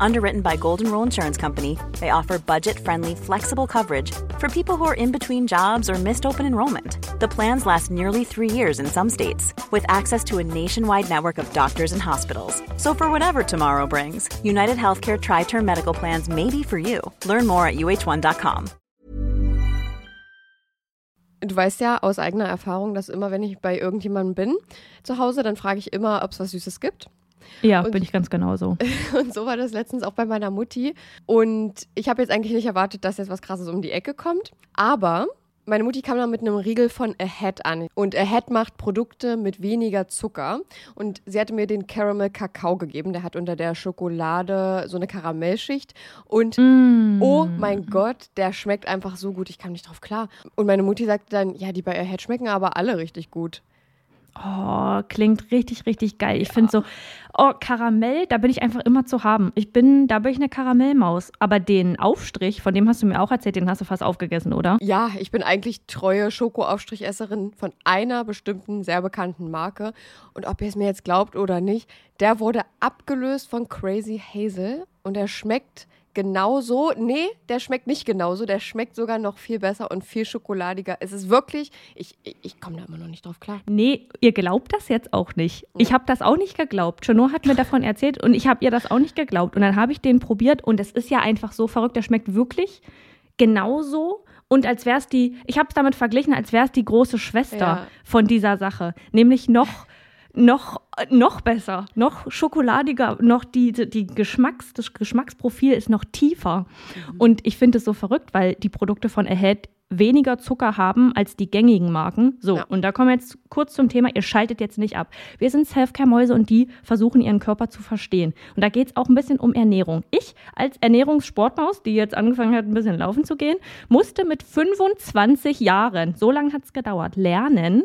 Underwritten by Golden Rule Insurance Company, they offer budget friendly, flexible coverage for people who are in between jobs or missed open enrollment. The plans last nearly three years in some states, with access to a nationwide network of doctors and hospitals. So, for whatever tomorrow brings, United Healthcare Tri Term Medical Plans may be for you. Learn more at uh1.com. Du weißt ja aus eigener Erfahrung, dass immer, wenn ich bei irgendjemandem bin zu Hause, dann frage ich immer, ob es was Süßes gibt. Ja, Und- bin ich ganz genauso. Und so war das letztens auch bei meiner Mutti. Und ich habe jetzt eigentlich nicht erwartet, dass jetzt was Krasses um die Ecke kommt. Aber meine Mutti kam dann mit einem Riegel von Ahead an. Und Ahead macht Produkte mit weniger Zucker. Und sie hatte mir den Caramel Kakao gegeben. Der hat unter der Schokolade so eine Karamellschicht. Und Mm. oh mein Gott, der schmeckt einfach so gut. Ich kam nicht drauf klar. Und meine Mutti sagte dann, ja, die bei Ahead schmecken aber alle richtig gut. Oh, klingt richtig, richtig geil. Ich finde so, oh, Karamell, da bin ich einfach immer zu haben. Ich bin, da bin ich eine Karamellmaus. Aber den Aufstrich, von dem hast du mir auch erzählt, den hast du fast aufgegessen, oder? Ja, ich bin eigentlich treue Schokoaufstrichesserin von einer bestimmten sehr bekannten Marke. Und ob ihr es mir jetzt glaubt oder nicht, der wurde abgelöst von Crazy Hazel und der schmeckt genauso. Nee, der schmeckt nicht genauso. Der schmeckt sogar noch viel besser und viel schokoladiger. Es ist wirklich, ich, ich, ich komme da immer noch nicht drauf klar. Nee, ihr glaubt das jetzt auch nicht. Ich habe das auch nicht geglaubt. Chanot hat mir davon erzählt und ich habe ihr das auch nicht geglaubt. Und dann habe ich den probiert und es ist ja einfach so verrückt. Der schmeckt wirklich genauso. Und als wäre es die, ich habe es damit verglichen, als wäre es die große Schwester Ja. von dieser Sache. Nämlich noch, noch, noch besser, noch schokoladiger, noch die, die Geschmacks, das Geschmacksprofil ist noch tiefer. Und ich finde es so verrückt, weil die Produkte von Ahead weniger Zucker haben als die gängigen Marken. So, Ja. und da kommen wir jetzt kurz zum Thema, ihr schaltet jetzt nicht ab. Wir sind Selfcare-Mäuse und die versuchen ihren Körper zu verstehen. Und da geht es auch ein bisschen um Ernährung. Ich als Ernährungssportmaus, die jetzt angefangen hat, ein bisschen laufen zu gehen, musste mit 25 Jahren, so lange hat es gedauert, lernen,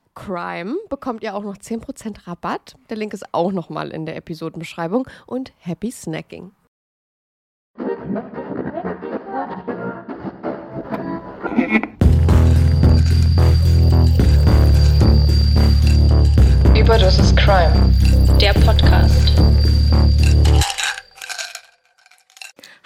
CRIME bekommt ihr auch noch 10% Rabatt. Der Link ist auch nochmal in der Episodenbeschreibung. Und happy snacking. Überdosis Crime. Der Podcast.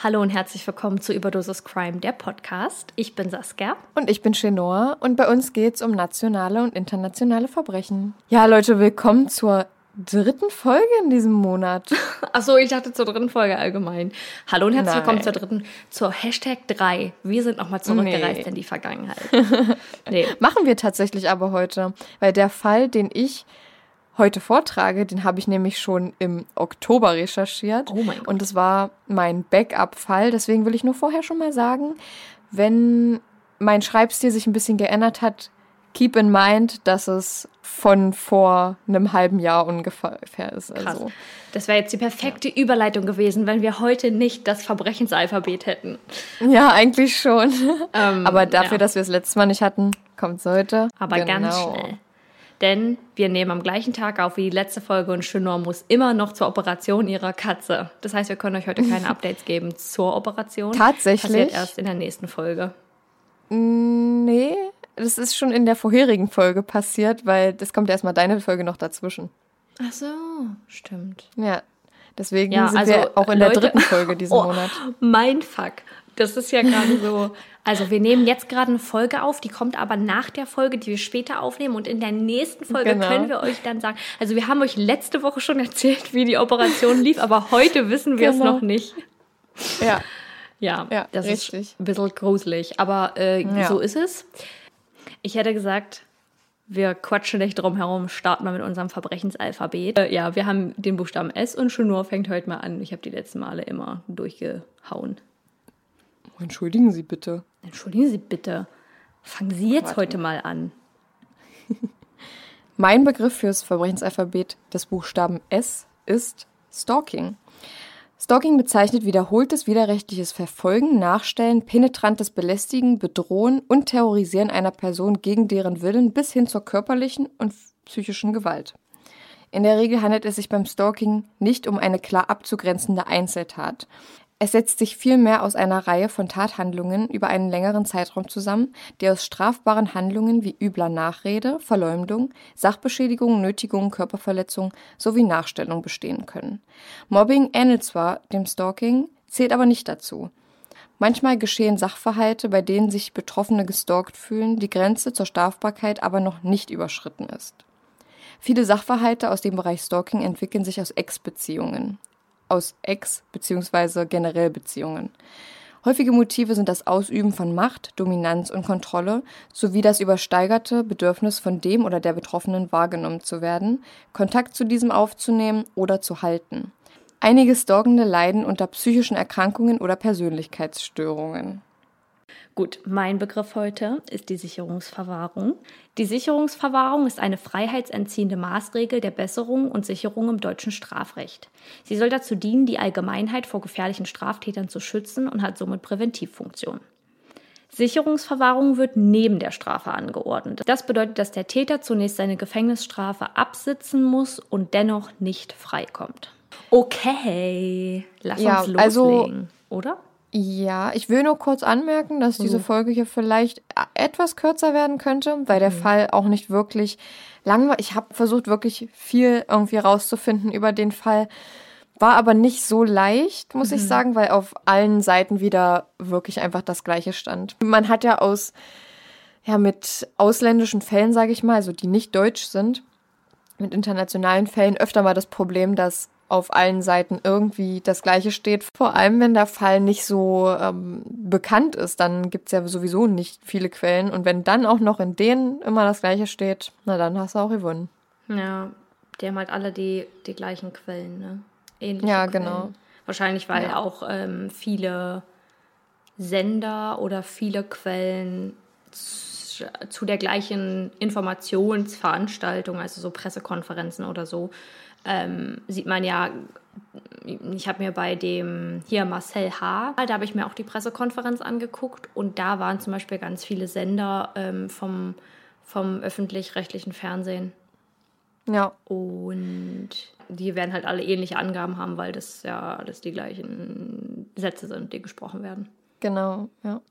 Hallo und herzlich willkommen zu Überdosis Crime, der Podcast. Ich bin Saskia. Und ich bin Chenoa und bei uns geht es um nationale und internationale Verbrechen. Ja, Leute, willkommen zur dritten Folge in diesem Monat. Achso, ich dachte zur dritten Folge allgemein. Hallo und herzlich Nein. willkommen zur dritten, zur Hashtag 3. Wir sind nochmal zurückgereist Nee. in die Vergangenheit. nee. Machen wir tatsächlich aber heute, weil der Fall, den ich heute vortrage, den habe ich nämlich schon im Oktober recherchiert. Oh mein Gott. Und es war mein Backup-Fall. Deswegen will ich nur vorher schon mal sagen, wenn mein Schreibstil sich ein bisschen geändert hat, keep in mind, dass es von vor einem halben Jahr ungefähr ist. Krass. Also, Das wäre jetzt die perfekte Überleitung gewesen, wenn wir heute nicht das Verbrechensalphabet hätten. ja, eigentlich schon. Ähm, Aber dafür, ja. dass wir es letztes Mal nicht hatten, kommt es heute. Aber ganz Genau. schnell. Denn wir nehmen am gleichen Tag auf wie die letzte Folge und Chenor muss immer noch zur Operation ihrer Katze. Das heißt, wir können euch heute keine Updates geben zur Operation. Tatsächlich? Passiert erst in der nächsten Folge. Nee, das ist schon in der vorherigen Folge passiert, weil das kommt erstmal deine Folge noch dazwischen. Ach so, stimmt. Ja, deswegen Ja, sind also, wir auch in der Leute- dritten Folge diesen Oh, Monat. Mein Fuck. Das ist ja gerade so. Also wir nehmen jetzt gerade eine Folge auf, die kommt aber nach der Folge, die wir später aufnehmen. Und in der nächsten Folge Genau. können wir euch dann sagen. Also wir haben euch letzte Woche schon erzählt, wie die Operation lief, aber heute wissen wir es Genau. noch nicht. Ja, Ja, Ja, das richtig. ist ein bisschen gruselig. Aber äh, Ja. so ist es. Ich hätte gesagt, wir quatschen nicht drum herum, starten wir mit unserem Verbrechensalphabet. Äh, ja, wir haben den Buchstaben S und Schnur fängt heute mal an. Ich habe die letzten Male immer durchgehauen. Entschuldigen Sie bitte. Entschuldigen Sie bitte. Fangen Sie jetzt Warte. heute mal an. Mein Begriff fürs Verbrechensalphabet des Buchstaben S ist Stalking. Stalking bezeichnet wiederholtes widerrechtliches Verfolgen, Nachstellen, penetrantes Belästigen, Bedrohen und Terrorisieren einer Person gegen deren Willen bis hin zur körperlichen und psychischen Gewalt. In der Regel handelt es sich beim Stalking nicht um eine klar abzugrenzende Einzeltat. Es setzt sich vielmehr aus einer Reihe von Tathandlungen über einen längeren Zeitraum zusammen, die aus strafbaren Handlungen wie übler Nachrede, Verleumdung, Sachbeschädigung, Nötigung, Körperverletzung sowie Nachstellung bestehen können. Mobbing ähnelt zwar dem Stalking, zählt aber nicht dazu. Manchmal geschehen Sachverhalte, bei denen sich Betroffene gestalkt fühlen, die Grenze zur Strafbarkeit aber noch nicht überschritten ist. Viele Sachverhalte aus dem Bereich Stalking entwickeln sich aus Ex-Beziehungen. Aus Ex- bzw. generell Beziehungen. Häufige Motive sind das Ausüben von Macht, Dominanz und Kontrolle sowie das übersteigerte Bedürfnis von dem oder der Betroffenen wahrgenommen zu werden, Kontakt zu diesem aufzunehmen oder zu halten. Einige Stalkende leiden unter psychischen Erkrankungen oder Persönlichkeitsstörungen. Gut, mein Begriff heute ist die Sicherungsverwahrung. Die Sicherungsverwahrung ist eine freiheitsentziehende Maßregel der Besserung und Sicherung im deutschen Strafrecht. Sie soll dazu dienen, die Allgemeinheit vor gefährlichen Straftätern zu schützen und hat somit Präventivfunktion. Sicherungsverwahrung wird neben der Strafe angeordnet. Das bedeutet, dass der Täter zunächst seine Gefängnisstrafe absitzen muss und dennoch nicht freikommt. Okay, lass Ja, uns also- loslegen, oder? Ja, ich will nur kurz anmerken, dass diese Folge hier vielleicht etwas kürzer werden könnte, weil der Fall auch nicht wirklich lang war. Ich habe versucht, wirklich viel irgendwie rauszufinden über den Fall. War aber nicht so leicht, muss ich sagen, weil auf allen Seiten wieder wirklich einfach das Gleiche stand. Man hat ja aus, ja, mit ausländischen Fällen, sage ich mal, also die nicht deutsch sind, mit internationalen Fällen öfter mal das Problem, dass auf allen Seiten irgendwie das Gleiche steht. Vor allem, wenn der Fall nicht so ähm, bekannt ist, dann gibt's ja sowieso nicht viele Quellen. Und wenn dann auch noch in denen immer das Gleiche steht, na dann hast du auch gewonnen. Ja, die haben halt alle die, die gleichen Quellen, ne? Ähnliche Ja, Quellen. genau. Wahrscheinlich, weil Ja. auch ähm, viele Sender oder viele Quellen zu, zu der gleichen Informationsveranstaltung, also so Pressekonferenzen oder so, ähm, sieht man ja, ich habe mir bei dem hier Marcel H., da habe ich mir auch die Pressekonferenz angeguckt und da waren zum Beispiel ganz viele Sender ähm, vom, vom öffentlich-rechtlichen Fernsehen. Ja, Und die werden halt alle ähnliche Angaben haben, weil das ja alles die gleichen Sätze sind, die gesprochen werden. genau, ja.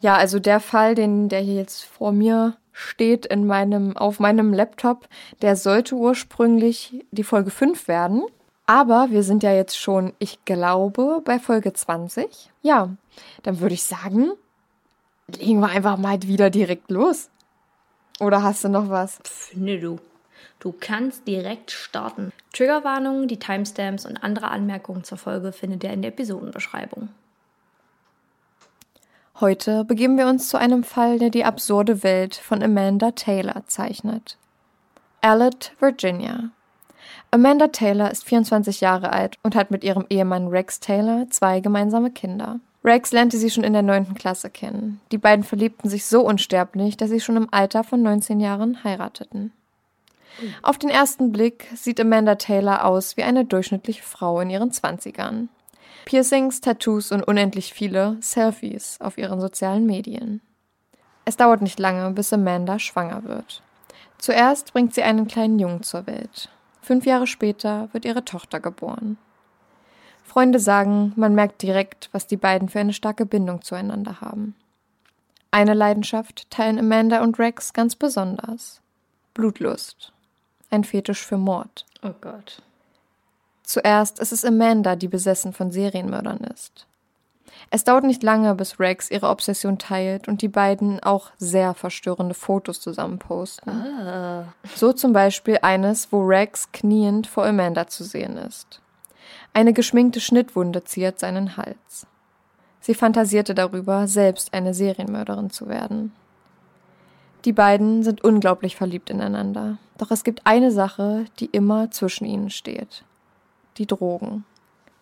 Ja, also der Fall, den, der hier jetzt vor mir steht in meinem, auf meinem Laptop, der sollte ursprünglich die Folge 5 werden. Aber wir sind ja jetzt schon, ich glaube, bei Folge 20. Ja, dann würde ich sagen, legen wir einfach mal wieder direkt los. Oder hast du noch was? Finde du. Du kannst direkt starten. Triggerwarnungen, die Timestamps und andere Anmerkungen zur Folge findet ihr in der Episodenbeschreibung. Heute begeben wir uns zu einem Fall, der die absurde Welt von Amanda Taylor zeichnet. Allet, Virginia. Amanda Taylor ist 24 Jahre alt und hat mit ihrem Ehemann Rex Taylor zwei gemeinsame Kinder. Rex lernte sie schon in der 9. Klasse kennen. Die beiden verliebten sich so unsterblich, dass sie schon im Alter von 19 Jahren heirateten. Auf den ersten Blick sieht Amanda Taylor aus wie eine durchschnittliche Frau in ihren 20ern. Piercings, Tattoos und unendlich viele Selfies auf ihren sozialen Medien. Es dauert nicht lange, bis Amanda schwanger wird. Zuerst bringt sie einen kleinen Jungen zur Welt. Fünf Jahre später wird ihre Tochter geboren. Freunde sagen, man merkt direkt, was die beiden für eine starke Bindung zueinander haben. Eine Leidenschaft teilen Amanda und Rex ganz besonders. Blutlust. Ein Fetisch für Mord. Oh Gott. Zuerst ist es Amanda, die besessen von Serienmördern ist. Es dauert nicht lange, bis Rex ihre Obsession teilt und die beiden auch sehr verstörende Fotos zusammen posten. Ah. So zum Beispiel eines, wo Rex kniend vor Amanda zu sehen ist. Eine geschminkte Schnittwunde ziert seinen Hals. Sie fantasierte darüber, selbst eine Serienmörderin zu werden. Die beiden sind unglaublich verliebt ineinander. Doch es gibt eine Sache, die immer zwischen ihnen steht. Die Drogen.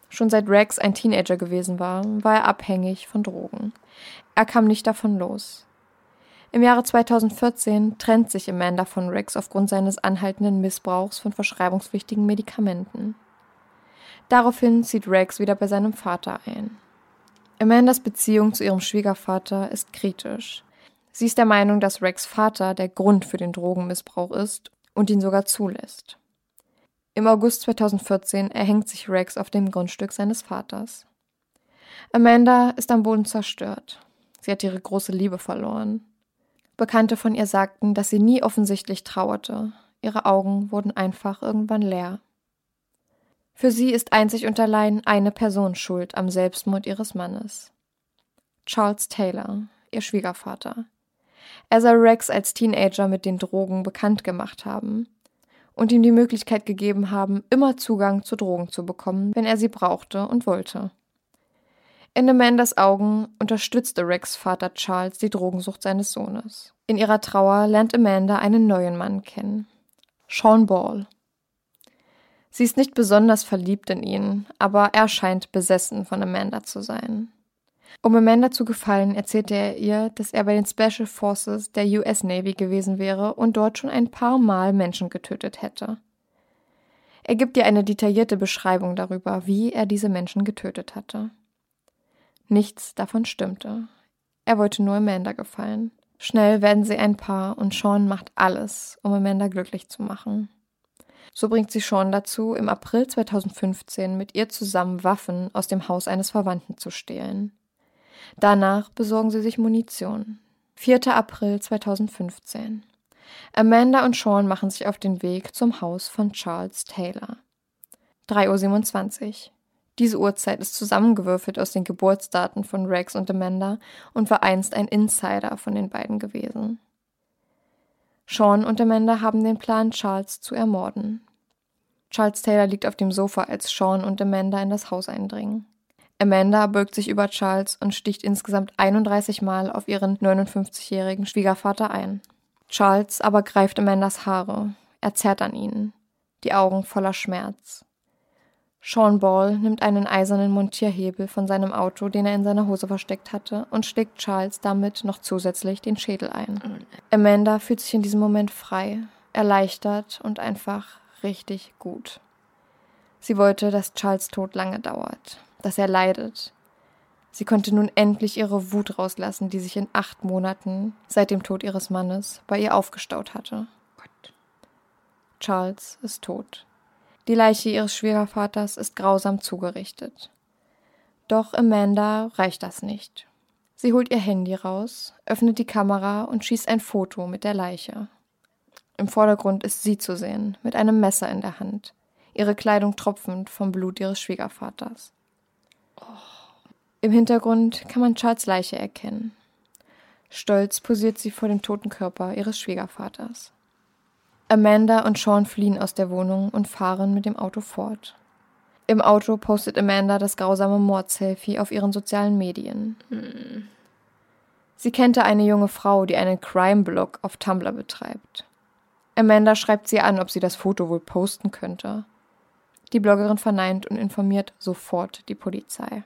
Schon seit Rex ein Teenager gewesen war, war er abhängig von Drogen. Er kam nicht davon los. Im Jahre 2014 trennt sich Amanda von Rex aufgrund seines anhaltenden Missbrauchs von verschreibungspflichtigen Medikamenten. Daraufhin zieht Rex wieder bei seinem Vater ein. Amandas Beziehung zu ihrem Schwiegervater ist kritisch. Sie ist der Meinung, dass Rex Vater der Grund für den Drogenmissbrauch ist und ihn sogar zulässt. Im August 2014 erhängt sich Rex auf dem Grundstück seines Vaters. Amanda ist am Boden zerstört. Sie hat ihre große Liebe verloren. Bekannte von ihr sagten, dass sie nie offensichtlich trauerte. Ihre Augen wurden einfach irgendwann leer. Für sie ist einzig und allein eine Person schuld am Selbstmord ihres Mannes. Charles Taylor, ihr Schwiegervater. Er soll Rex als Teenager mit den Drogen bekannt gemacht haben und ihm die Möglichkeit gegeben haben, immer Zugang zu Drogen zu bekommen, wenn er sie brauchte und wollte. In Amandas Augen unterstützte Rex Vater Charles die Drogensucht seines Sohnes. In ihrer Trauer lernt Amanda einen neuen Mann kennen. Sean Ball. Sie ist nicht besonders verliebt in ihn, aber er scheint besessen von Amanda zu sein. Um Amanda zu gefallen, erzählte er ihr, dass er bei den Special Forces der US Navy gewesen wäre und dort schon ein paar Mal Menschen getötet hätte. Er gibt ihr eine detaillierte Beschreibung darüber, wie er diese Menschen getötet hatte. Nichts davon stimmte. Er wollte nur Amanda gefallen. Schnell werden sie ein Paar und Sean macht alles, um Amanda glücklich zu machen. So bringt sie Sean dazu, im April 2015 mit ihr zusammen Waffen aus dem Haus eines Verwandten zu stehlen. Danach besorgen sie sich Munition. 4. April 2015. Amanda und Sean machen sich auf den Weg zum Haus von Charles Taylor. 3.27 Uhr. Diese Uhrzeit ist zusammengewürfelt aus den Geburtsdaten von Rex und Amanda und war einst ein Insider von den beiden gewesen. Sean und Amanda haben den Plan, Charles zu ermorden. Charles Taylor liegt auf dem Sofa, als Sean und Amanda in das Haus eindringen. Amanda beugt sich über Charles und sticht insgesamt 31 Mal auf ihren 59-jährigen Schwiegervater ein. Charles aber greift Amandas Haare. Er zerrt an ihnen, die Augen voller Schmerz. Sean Ball nimmt einen eisernen Montierhebel von seinem Auto, den er in seiner Hose versteckt hatte, und schlägt Charles damit noch zusätzlich den Schädel ein. Amanda fühlt sich in diesem Moment frei, erleichtert und einfach richtig gut. Sie wollte, dass Charles Tod lange dauert, dass er leidet. Sie konnte nun endlich ihre Wut rauslassen, die sich in acht Monaten seit dem Tod ihres Mannes bei ihr aufgestaut hatte. Gott. Charles ist tot. Die Leiche ihres Schwiegervaters ist grausam zugerichtet. Doch Amanda reicht das nicht. Sie holt ihr Handy raus, öffnet die Kamera und schießt ein Foto mit der Leiche. Im Vordergrund ist sie zu sehen, mit einem Messer in der Hand, ihre Kleidung tropfend vom Blut ihres Schwiegervaters. Im Hintergrund kann man Charles Leiche erkennen. Stolz posiert sie vor dem toten Körper ihres Schwiegervaters. Amanda und Sean fliehen aus der Wohnung und fahren mit dem Auto fort. Im Auto postet Amanda das grausame Mordselfie auf ihren sozialen Medien. Sie kannte eine junge Frau, die einen Crime-Blog auf Tumblr betreibt. Amanda schreibt sie an, ob sie das Foto wohl posten könnte. Die Bloggerin verneint und informiert sofort die Polizei.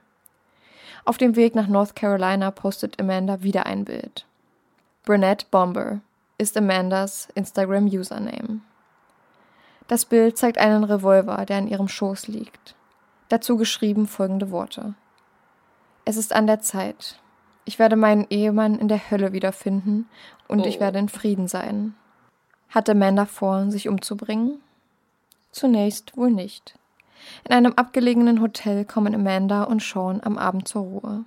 Auf dem Weg nach North Carolina postet Amanda wieder ein Bild. Brunette Bomber ist Amandas Instagram-Username. Das Bild zeigt einen Revolver, der an ihrem Schoß liegt. Dazu geschrieben folgende Worte. Es ist an der Zeit. Ich werde meinen Ehemann in der Hölle wiederfinden und oh. ich werde in Frieden sein. Hat Amanda vor, sich umzubringen? Zunächst wohl nicht. In einem abgelegenen Hotel kommen Amanda und Sean am Abend zur Ruhe.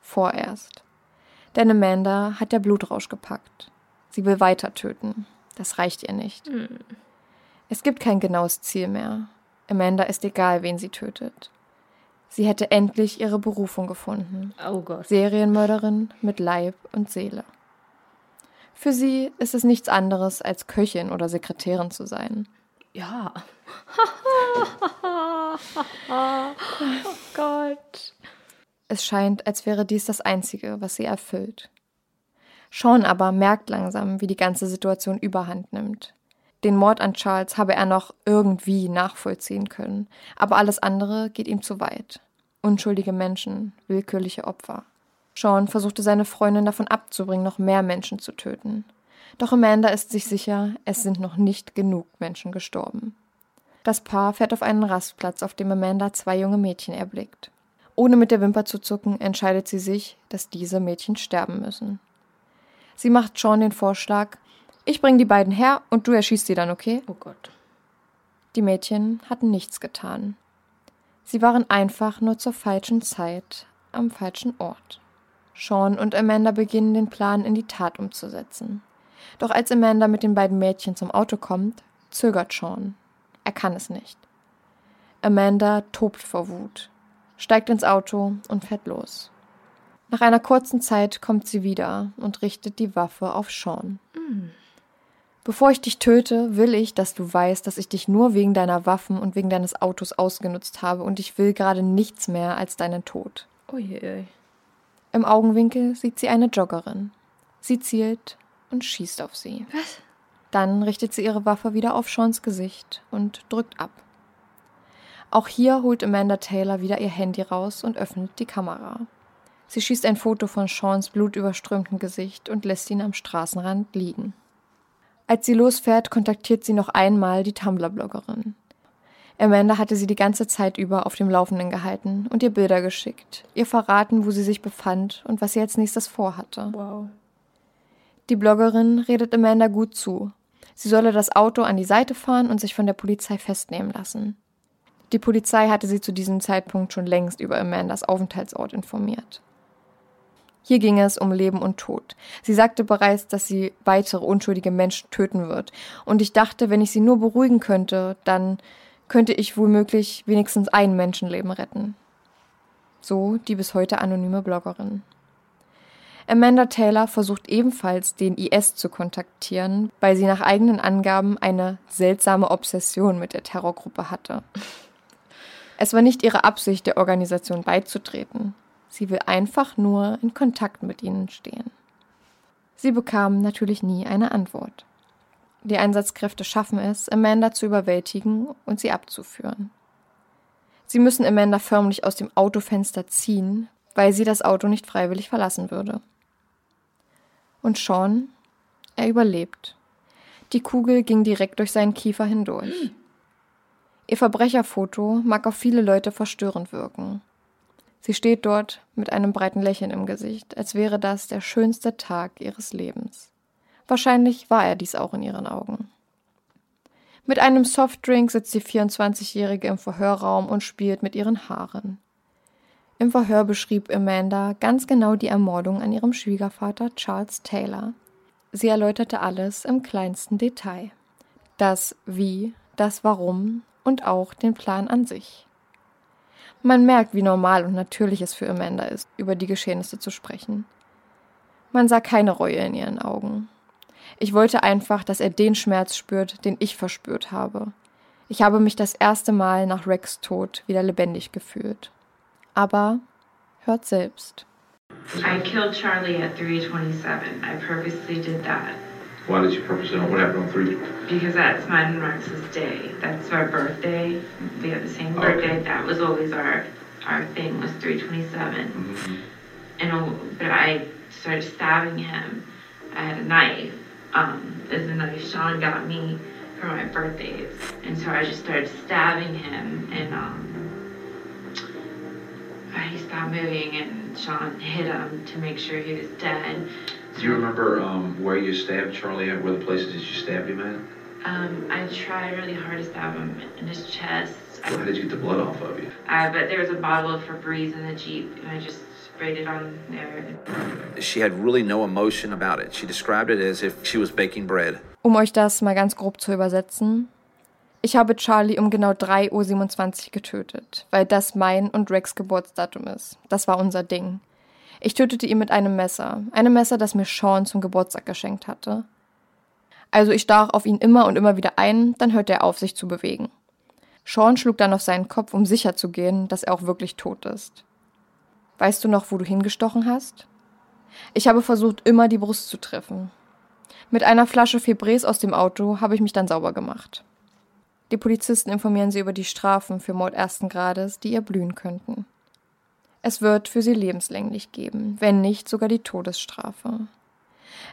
Vorerst. Denn Amanda hat der Blutrausch gepackt. Sie will weiter töten. Das reicht ihr nicht. Es gibt kein genaues Ziel mehr. Amanda ist egal, wen sie tötet. Sie hätte endlich ihre Berufung gefunden. Oh Gott. Serienmörderin mit Leib und Seele. Für sie ist es nichts anderes, als Köchin oder Sekretärin zu sein. Ja. oh Gott. Es scheint, als wäre dies das Einzige, was sie erfüllt. Sean aber merkt langsam, wie die ganze Situation überhand nimmt. Den Mord an Charles habe er noch irgendwie nachvollziehen können, aber alles andere geht ihm zu weit. Unschuldige Menschen, willkürliche Opfer. Sean versuchte seine Freundin davon abzubringen, noch mehr Menschen zu töten. Doch Amanda ist sich sicher, es sind noch nicht genug Menschen gestorben. Das Paar fährt auf einen Rastplatz, auf dem Amanda zwei junge Mädchen erblickt. Ohne mit der Wimper zu zucken, entscheidet sie sich, dass diese Mädchen sterben müssen. Sie macht Sean den Vorschlag, ich bringe die beiden her und du erschießt sie dann, okay? Oh Gott. Die Mädchen hatten nichts getan. Sie waren einfach nur zur falschen Zeit am falschen Ort. Sean und Amanda beginnen den Plan in die Tat umzusetzen. Doch als Amanda mit den beiden Mädchen zum Auto kommt, zögert Sean. Er kann es nicht. Amanda tobt vor Wut, steigt ins Auto und fährt los. Nach einer kurzen Zeit kommt sie wieder und richtet die Waffe auf Sean. Bevor ich dich töte, will ich, dass du weißt, dass ich dich nur wegen deiner Waffen und wegen deines Autos ausgenutzt habe und ich will gerade nichts mehr als deinen Tod. Je. Im Augenwinkel sieht sie eine Joggerin. Sie zielt und schießt auf sie. Was? Dann richtet sie ihre Waffe wieder auf Seans Gesicht und drückt ab. Auch hier holt Amanda Taylor wieder ihr Handy raus und öffnet die Kamera. Sie schießt ein Foto von Seans blutüberströmtem Gesicht und lässt ihn am Straßenrand liegen. Als sie losfährt, kontaktiert sie noch einmal die Tumblr-Bloggerin. Amanda hatte sie die ganze Zeit über auf dem Laufenden gehalten und ihr Bilder geschickt, ihr verraten, wo sie sich befand und was sie als nächstes vorhatte. Wow. Die Bloggerin redet Amanda gut zu. Sie solle das Auto an die Seite fahren und sich von der Polizei festnehmen lassen. Die Polizei hatte sie zu diesem Zeitpunkt schon längst über Amandas Aufenthaltsort informiert. Hier ging es um Leben und Tod. Sie sagte bereits, dass sie weitere unschuldige Menschen töten wird. Und ich dachte, wenn ich sie nur beruhigen könnte, dann könnte ich womöglich wenigstens ein Menschenleben retten. So die bis heute anonyme Bloggerin. Amanda Taylor versucht ebenfalls, den IS zu kontaktieren, weil sie nach eigenen Angaben eine seltsame Obsession mit der Terrorgruppe hatte. Es war nicht ihre Absicht, der Organisation beizutreten. Sie will einfach nur in Kontakt mit ihnen stehen. Sie bekam natürlich nie eine Antwort. Die Einsatzkräfte schaffen es, Amanda zu überwältigen und sie abzuführen. Sie müssen Amanda förmlich aus dem Autofenster ziehen, weil sie das Auto nicht freiwillig verlassen würde. Und Sean, er überlebt. Die Kugel ging direkt durch seinen Kiefer hindurch. Ihr Verbrecherfoto mag auf viele Leute verstörend wirken. Sie steht dort mit einem breiten Lächeln im Gesicht, als wäre das der schönste Tag ihres Lebens. Wahrscheinlich war er dies auch in ihren Augen. Mit einem Softdrink sitzt die 24-Jährige im Verhörraum und spielt mit ihren Haaren. Im Verhör beschrieb Amanda ganz genau die Ermordung an ihrem Schwiegervater Charles Taylor. Sie erläuterte alles im kleinsten Detail. Das Wie, das Warum und auch den Plan an sich. Man merkt, wie normal und natürlich es für Amanda ist, über die Geschehnisse zu sprechen. Man sah keine Reue in ihren Augen. Ich wollte einfach, dass er den Schmerz spürt, den ich verspürt habe. Ich habe mich das erste Mal nach Rex Tod wieder lebendig gefühlt. Aber hört selbst. I killed Charlie at 327. I purposely did that Why did you purposely, what happened on three? because that's mine and Rex's day. That's our birthday. We have the same Okay. birthday. That was always our our thing was 327. Mhm. And uh, but I started stabbing him. I had a knife. Um, is the knife Sean got me for my birthdays, and so I just started stabbing him, and um, he stopped moving, and Sean hit him to make sure he was dead. Do you remember um, where you stabbed Charlie at? Where the places that you stabbed him at? Um, I tried really hard to stab him in his chest. How did you get the blood off of you? Uh, but there was a bottle of Febreze in the Jeep, and I just sprayed it on there. She had really no emotion about it. She described it as if she was baking bread. Um euch das mal ganz grob zu übersetzen. Ich habe Charlie um genau 3.27 Uhr getötet, weil das mein und Rex Geburtsdatum ist. Das war unser Ding. Ich tötete ihn mit einem Messer. Einem Messer, das mir Sean zum Geburtstag geschenkt hatte. Also ich stach auf ihn immer und immer wieder ein, dann hörte er auf, sich zu bewegen. Sean schlug dann auf seinen Kopf, um sicher zu gehen, dass er auch wirklich tot ist. Weißt du noch, wo du hingestochen hast? Ich habe versucht, immer die Brust zu treffen. Mit einer Flasche Febrés aus dem Auto habe ich mich dann sauber gemacht. Die Polizisten informieren sie über die Strafen für Mord ersten Grades, die ihr blühen könnten. Es wird für sie lebenslänglich geben, wenn nicht sogar die Todesstrafe.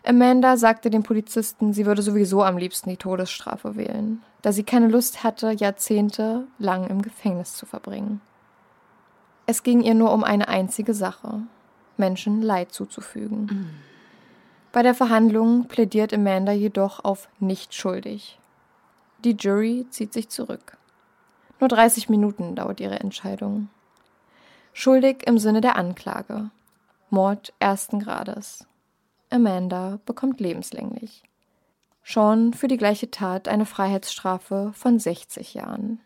Amanda sagte den Polizisten, sie würde sowieso am liebsten die Todesstrafe wählen, da sie keine Lust hatte, Jahrzehnte lang im Gefängnis zu verbringen. Es ging ihr nur um eine einzige Sache, Menschen Leid zuzufügen. Bei der Verhandlung plädiert Amanda jedoch auf nicht schuldig. Die Jury zieht sich zurück. Nur 30 Minuten dauert ihre Entscheidung. Schuldig im Sinne der Anklage. Mord ersten Grades. Amanda bekommt lebenslänglich. Sean für die gleiche Tat eine Freiheitsstrafe von 60 Jahren.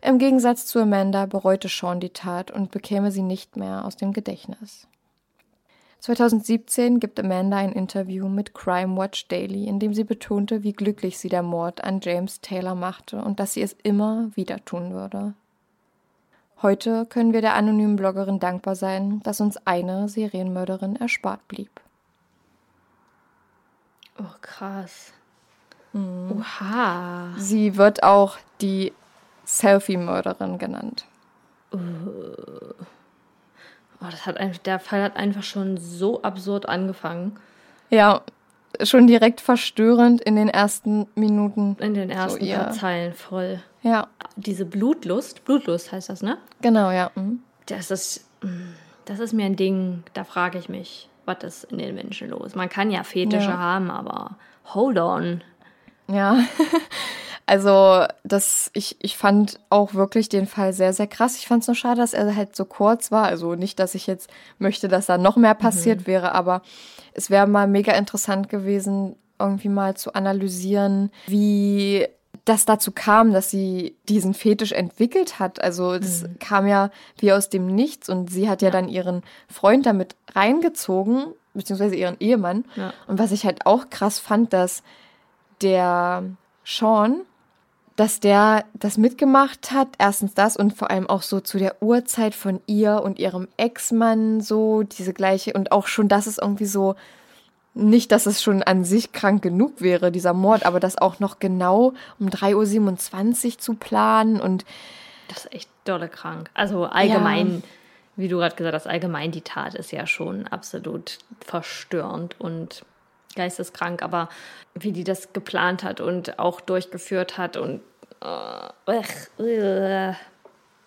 Im Gegensatz zu Amanda bereute Sean die Tat und bekäme sie nicht mehr aus dem Gedächtnis. 2017 gibt Amanda ein Interview mit Crime Watch Daily, in dem sie betonte, wie glücklich sie der Mord an James Taylor machte und dass sie es immer wieder tun würde. Heute können wir der anonymen Bloggerin dankbar sein, dass uns eine Serienmörderin erspart blieb. Oh, krass. Oha. Sie wird auch die Selfie-Mörderin genannt. Oh, das hat einfach, der Fall hat einfach schon so absurd angefangen. Ja, schon direkt verstörend in den ersten Minuten. In den ersten ja. paar Zeilen voll. Ja, Diese Blutlust, Blutlust heißt das, ne? genau, ja. mhm. Das ist, mm, das ist mir ein Ding, da frage ich mich, was ist in den Menschen los? Man kann ja Fetische Ja. haben, aber hold on. Ja, also das, ich, ich fand auch wirklich den Fall sehr, sehr krass. Ich fand es nur schade, dass er halt so kurz war. Also nicht, dass ich jetzt möchte, dass da noch mehr passiert wäre, aber es wäre mal mega interessant gewesen, irgendwie mal zu analysieren, wie das dazu kam, dass sie diesen Fetisch entwickelt hat. Also das kam ja wie aus dem Nichts und sie hat ja, dann ihren Freund damit reingezogen, beziehungsweise ihren Ehemann. Ja. Und was ich halt auch krass fand, dass der Sean, dass der das mitgemacht hat, erstens das und vor allem auch so zu der Uhrzeit von ihr und ihrem Ex-Mann so, diese gleiche und auch schon, dass es irgendwie so, nicht, dass es schon an sich krank genug wäre, dieser Mord, aber das auch noch genau um 3.27 Uhr zu planen und Das ist echt dolle krank. Also allgemein, wie du gerade gesagt hast, allgemein die Tat ist ja schon absolut verstörend und geisteskrank, aber wie die das geplant hat und auch durchgeführt hat und äh, ugh, äh,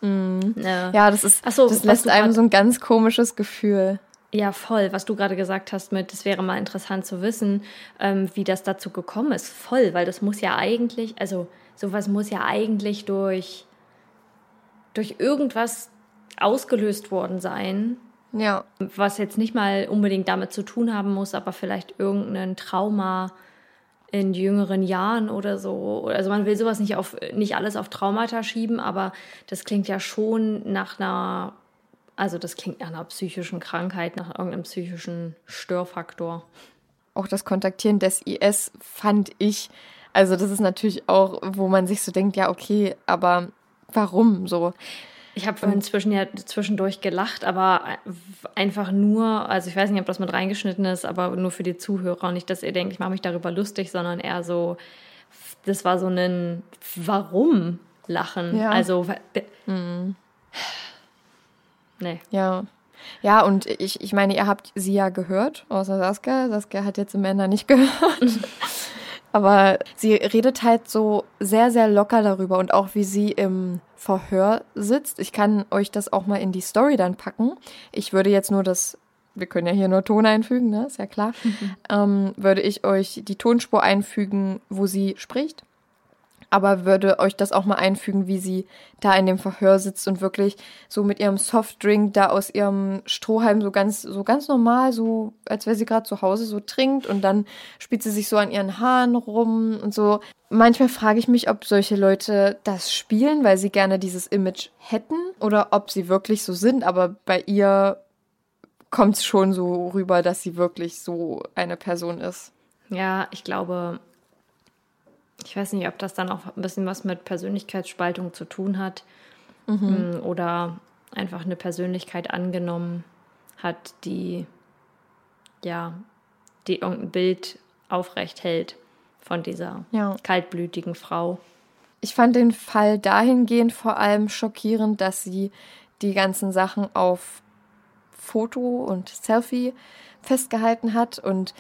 ja. ja, das ist, so, das lässt einem so ein ganz komisches Gefühl. Ja, voll. Was du gerade gesagt hast mit, es wäre mal interessant zu wissen, ähm, wie das dazu gekommen ist. Voll, weil das muss ja eigentlich, also sowas muss ja eigentlich durch, durch irgendwas ausgelöst worden sein, Ja, was jetzt nicht mal unbedingt damit zu tun haben muss, aber vielleicht irgendein Trauma in jüngeren Jahren oder so. Also man will sowas nicht auf nicht alles auf Traumata schieben, aber das klingt ja schon nach einer, also das klingt nach einer psychischen Krankheit, nach irgendeinem psychischen Störfaktor. auch das Kontaktieren des IS fand ich, also das ist natürlich auch, wo man sich so denkt, ja, okay, aber warum so? Ich habe vorhin zwischen, ja, zwischendurch gelacht, aber einfach nur, also ich weiß nicht, ob das mit reingeschnitten ist, aber nur für die Zuhörer. Und nicht, dass ihr denkt, ich mache mich darüber lustig, sondern eher so, das war so ein Warum-Lachen. Ja. Also, wa- nee. Ja. Ja, und ich, ich meine, ihr habt sie ja gehört, außer Saskia. Saskia hat jetzt Amanda nicht gehört. Aber sie redet halt so sehr, sehr locker darüber und auch wie sie im Verhör sitzt. Ich kann euch das auch mal in die Story dann packen. Ich würde jetzt nur das, wir können ja hier nur Ton einfügen, ne? Ist ja klar. ähm, würde ich euch die Tonspur einfügen, wo sie spricht. Aber würde euch das auch mal einfügen, wie sie da in dem Verhör sitzt und wirklich so mit ihrem Softdrink da aus ihrem Strohhalm so ganz, so ganz normal, so als wäre sie gerade zu Hause so trinkt und dann spielt sie sich so an ihren Haaren rum und so. Manchmal frage ich mich, ob solche Leute das spielen, weil sie gerne dieses Image hätten oder ob sie wirklich so sind, aber bei ihr kommt es schon so rüber, dass sie wirklich so eine Person ist. Ja, ich glaube, ich weiß nicht, ob das dann auch ein bisschen was mit Persönlichkeitsspaltung zu tun hat mhm. oder einfach eine Persönlichkeit angenommen hat, die ja, die irgendein Bild aufrecht hält von dieser ja. kaltblütigen Frau. Ich fand den Fall dahingehend vor allem schockierend, dass sie die ganzen Sachen auf Foto und Selfie festgehalten hat und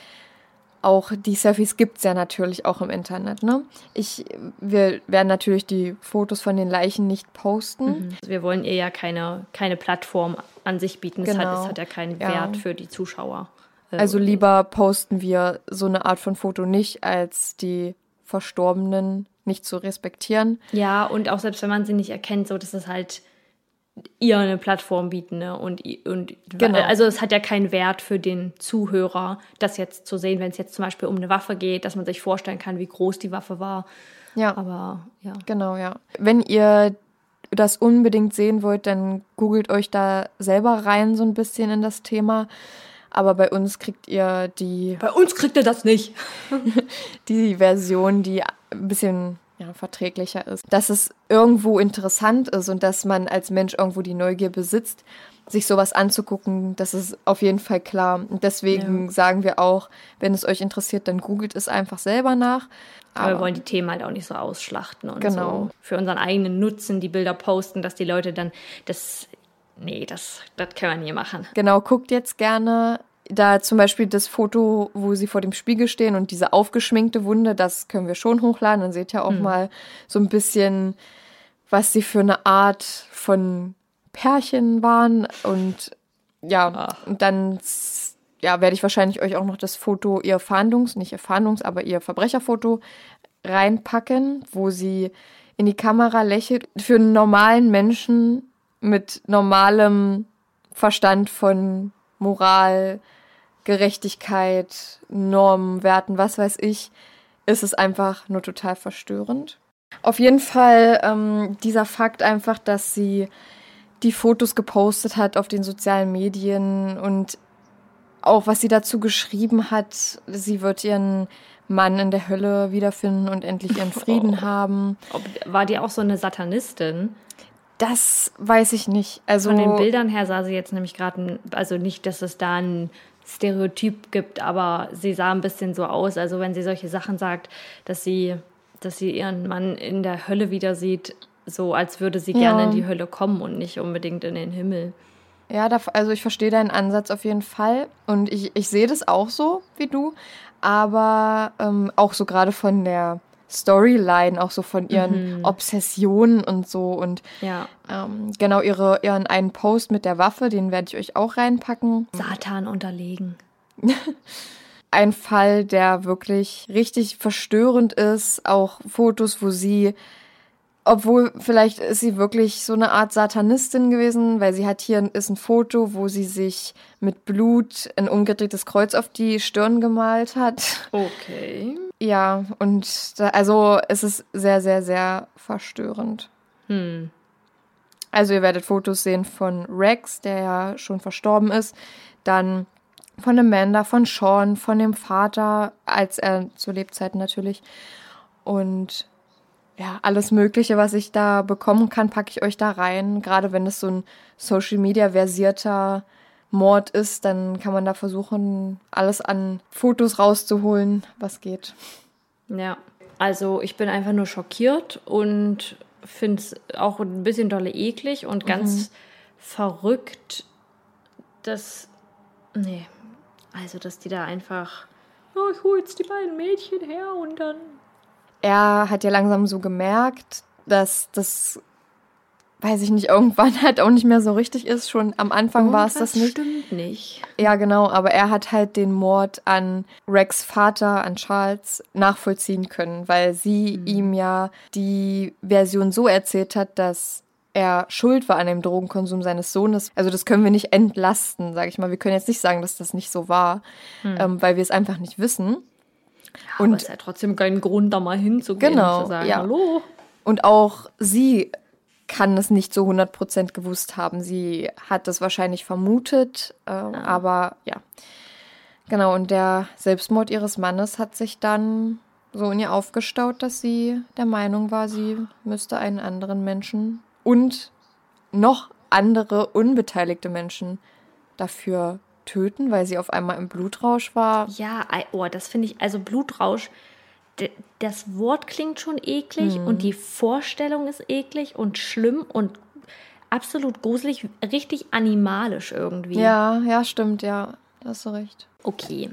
auch die Selfies gibt es ja natürlich auch im Internet. Ne? Ich, wir werden natürlich die Fotos von den Leichen nicht posten. Mhm. Also wir wollen ihr ja keine, keine Plattform an sich bieten. Genau. Es, hat, es hat ja keinen ja. Wert für die Zuschauer. Äh, also lieber posten wir so eine Art von Foto nicht, als die Verstorbenen nicht zu respektieren. Ja, und auch selbst wenn man sie nicht erkennt, so dass es halt ihr eine Plattform bieten. Ne? Und, und genau. also es hat ja keinen Wert für den Zuhörer, das jetzt zu sehen, wenn es jetzt zum Beispiel um eine Waffe geht, dass man sich vorstellen kann, wie groß die Waffe war. Ja. Aber ja. Genau, ja. Wenn ihr das unbedingt sehen wollt, dann googelt euch da selber rein so ein bisschen in das Thema. Aber bei uns kriegt ihr die. Bei uns kriegt ihr das nicht. die Version, die ein bisschen ja, verträglicher ist. Dass es irgendwo interessant ist und dass man als Mensch irgendwo die Neugier besitzt, sich sowas anzugucken, das ist auf jeden Fall klar. Und deswegen ja. sagen wir auch, wenn es euch interessiert, dann googelt es einfach selber nach. Aber, wir wollen die Themen halt auch nicht so ausschlachten und genau. so für unseren eigenen Nutzen die Bilder posten, dass die Leute dann das nee, das, das können wir nie machen. Genau, guckt jetzt gerne da zum Beispiel das Foto, wo sie vor dem Spiegel stehen und diese aufgeschminkte Wunde, das können wir schon hochladen. Dann seht ihr auch mhm. mal so ein bisschen, was sie für eine Art von Pärchen waren. Und ja, Ach. und dann ja, werde ich wahrscheinlich euch auch noch das Foto, ihr Fahndungs-, nicht ihr Fahndungs-, aber ihr Verbrecherfoto reinpacken, wo sie in die Kamera lächelt. Für einen normalen Menschen mit normalem Verstand von Moral, Gerechtigkeit, Normen, Werten, was weiß ich, ist es einfach nur total verstörend. Auf jeden Fall ähm, dieser Fakt einfach, dass sie die Fotos gepostet hat auf den sozialen Medien und auch was sie dazu geschrieben hat, sie wird ihren Mann in der Hölle wiederfinden und endlich ihren Frieden oh. haben. War die auch so eine Satanistin? Das weiß ich nicht. Also von den Bildern her sah sie jetzt nämlich gerade, also nicht, dass es da ein Stereotyp gibt, aber sie sah ein bisschen so aus. Also wenn sie solche Sachen sagt, dass sie, dass sie ihren Mann in der Hölle wieder sieht, so als würde sie ja. gerne in die Hölle kommen und nicht unbedingt in den Himmel. Ja, da, also ich verstehe deinen Ansatz auf jeden Fall und ich, ich sehe das auch so wie du, aber ähm, auch so gerade von der Storyline, auch so von ihren mhm. Obsessionen und so. Und ja. ähm, genau ihre, ihren einen Post mit der Waffe, den werde ich euch auch reinpacken. Satan unterlegen. Ein Fall, der wirklich richtig verstörend ist. Auch Fotos, wo sie, obwohl vielleicht ist sie wirklich so eine Art Satanistin gewesen, weil sie hat hier ist ein Foto, wo sie sich mit Blut ein umgedrehtes Kreuz auf die Stirn gemalt hat. Okay. Ja, und da, also es ist sehr, sehr, sehr verstörend. Hm. Also ihr werdet Fotos sehen von Rex, der ja schon verstorben ist, dann von Amanda, von Sean, von dem Vater, als er zu Lebzeiten natürlich. Und ja, alles Mögliche, was ich da bekommen kann, packe ich euch da rein. Gerade wenn es so ein Social Media versierter Mord ist, dann kann man da versuchen, alles an Fotos rauszuholen, was geht. Ja, also ich bin einfach nur schockiert und finde es auch ein bisschen dolle eklig und ganz mhm. verrückt, dass. Nee, also dass die da einfach. Oh, ich hole jetzt die beiden Mädchen her und dann. Er hat ja langsam so gemerkt, dass das weiß ich nicht, irgendwann halt auch nicht mehr so richtig ist. Schon am Anfang war es das nicht. stimmt nicht. Ja, genau, aber er hat halt den Mord an Rex Vater, an Charles, nachvollziehen können, weil sie ihm ja die Version so erzählt hat, dass er schuld war an dem Drogenkonsum seines Sohnes. Also das können wir nicht entlasten, sage ich mal. Wir können jetzt nicht sagen, dass das nicht so war, ähm, weil wir es einfach nicht wissen. Und Und- es ist ja trotzdem kein Grund, da mal hinzugehen Genau, und zu sagen, ja. hallo. Und auch sie kann es nicht zu 100% gewusst haben. Sie hat es wahrscheinlich vermutet, äh, aber ja. Genau, und der Selbstmord ihres Mannes hat sich dann so in ihr aufgestaut, dass sie der Meinung war, sie müsste einen anderen Menschen und noch andere unbeteiligte Menschen dafür töten, weil sie auf einmal im Blutrausch war. Ja, oh, das finde ich, also Blutrausch, das Wort klingt schon eklig Mhm. und die Vorstellung ist eklig und schlimm und absolut gruselig, richtig animalisch irgendwie. Ja, ja, stimmt, ja. Da hast du recht. Okay.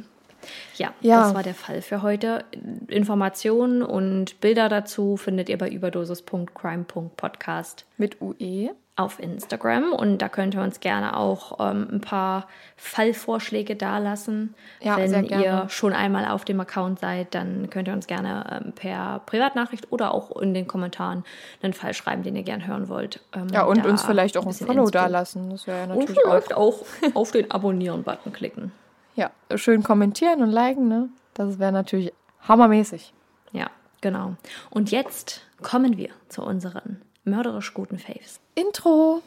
Ja, Ja. das war der Fall für heute. Informationen und Bilder dazu findet ihr bei überdosis.crime.podcast Mit? UE. Auf Instagram und da könnt ihr uns gerne auch ähm, ein paar Fallvorschläge dalassen. Ja, Wenn sehr gerne. ihr schon einmal auf dem Account seid, dann könnt ihr uns gerne ähm, per Privatnachricht oder auch in den Kommentaren einen Fall schreiben, den ihr gerne hören wollt. Ähm, Ja, und uns vielleicht auch ein bisschen Follow Inspo. da lassen. Das wäre ja Und natürlich auch. vielleicht auch auf den Abonnieren-Button klicken. Ja, schön kommentieren und liken, ne? Das wäre natürlich hammermäßig. Ja, genau. Und jetzt kommen wir zu unseren mörderisch guten Faves. Intro.